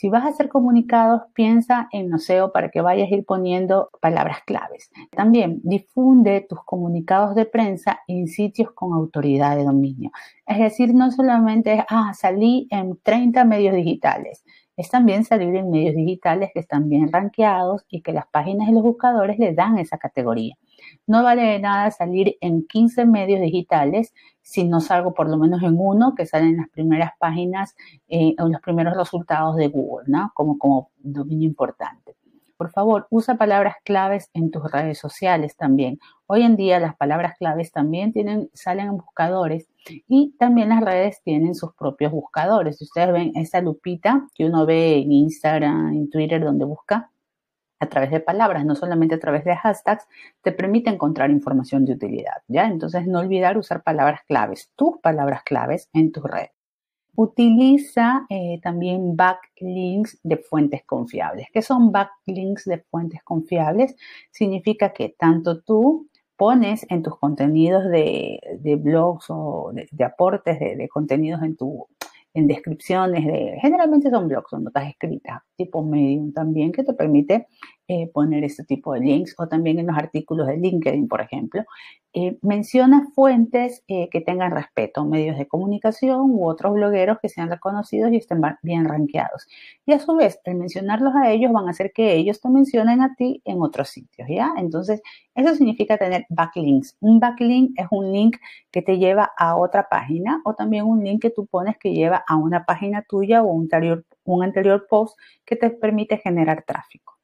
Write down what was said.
Si vas a hacer comunicados, piensa en Noceo para que vayas a ir poniendo palabras claves. También difunde tus comunicados de prensa en sitios con autoridad de dominio. Es decir, no solamente es, ah, salí en 30 medios digitales. Es también salir en medios digitales que están bien rankeados y que las páginas y los buscadores le dan esa categoría. No vale de nada salir en 15 medios digitales si no salgo por lo menos en uno que salen en las primeras páginas eh, o los primeros resultados de Google, ¿no? Como, como dominio importante. Por favor, usa palabras claves en tus redes sociales también. Hoy en día las palabras claves también tienen, salen en buscadores y también las redes tienen sus propios buscadores. Si ustedes ven esa lupita que uno ve en Instagram, en Twitter, donde busca, a través de palabras, no solamente a través de hashtags, te permite encontrar información de utilidad, ¿ya? Entonces, no olvidar usar palabras claves, tus palabras claves en tu red. Utiliza eh, también backlinks de fuentes confiables. ¿Qué son backlinks de fuentes confiables? Significa que tanto tú pones en tus contenidos de, blogs o de, aportes de, de contenidos en tu en descripciones de, generalmente son blogs, son notas escritas, tipo Medium también, que te permite eh, poner este tipo de links o también en los artículos de LinkedIn, por ejemplo. Eh, menciona fuentes eh, que tengan respeto, medios de comunicación u otros blogueros que sean reconocidos y estén bien rankeados. Y a su vez, el mencionarlos a ellos van a hacer que ellos te mencionen a ti en otros sitios, ¿ya? Entonces, eso significa tener backlinks. Un backlink es un link que te lleva a otra página o también un link que tú pones que lleva a una página tuya o un anterior, un anterior post que te permite generar tráfico.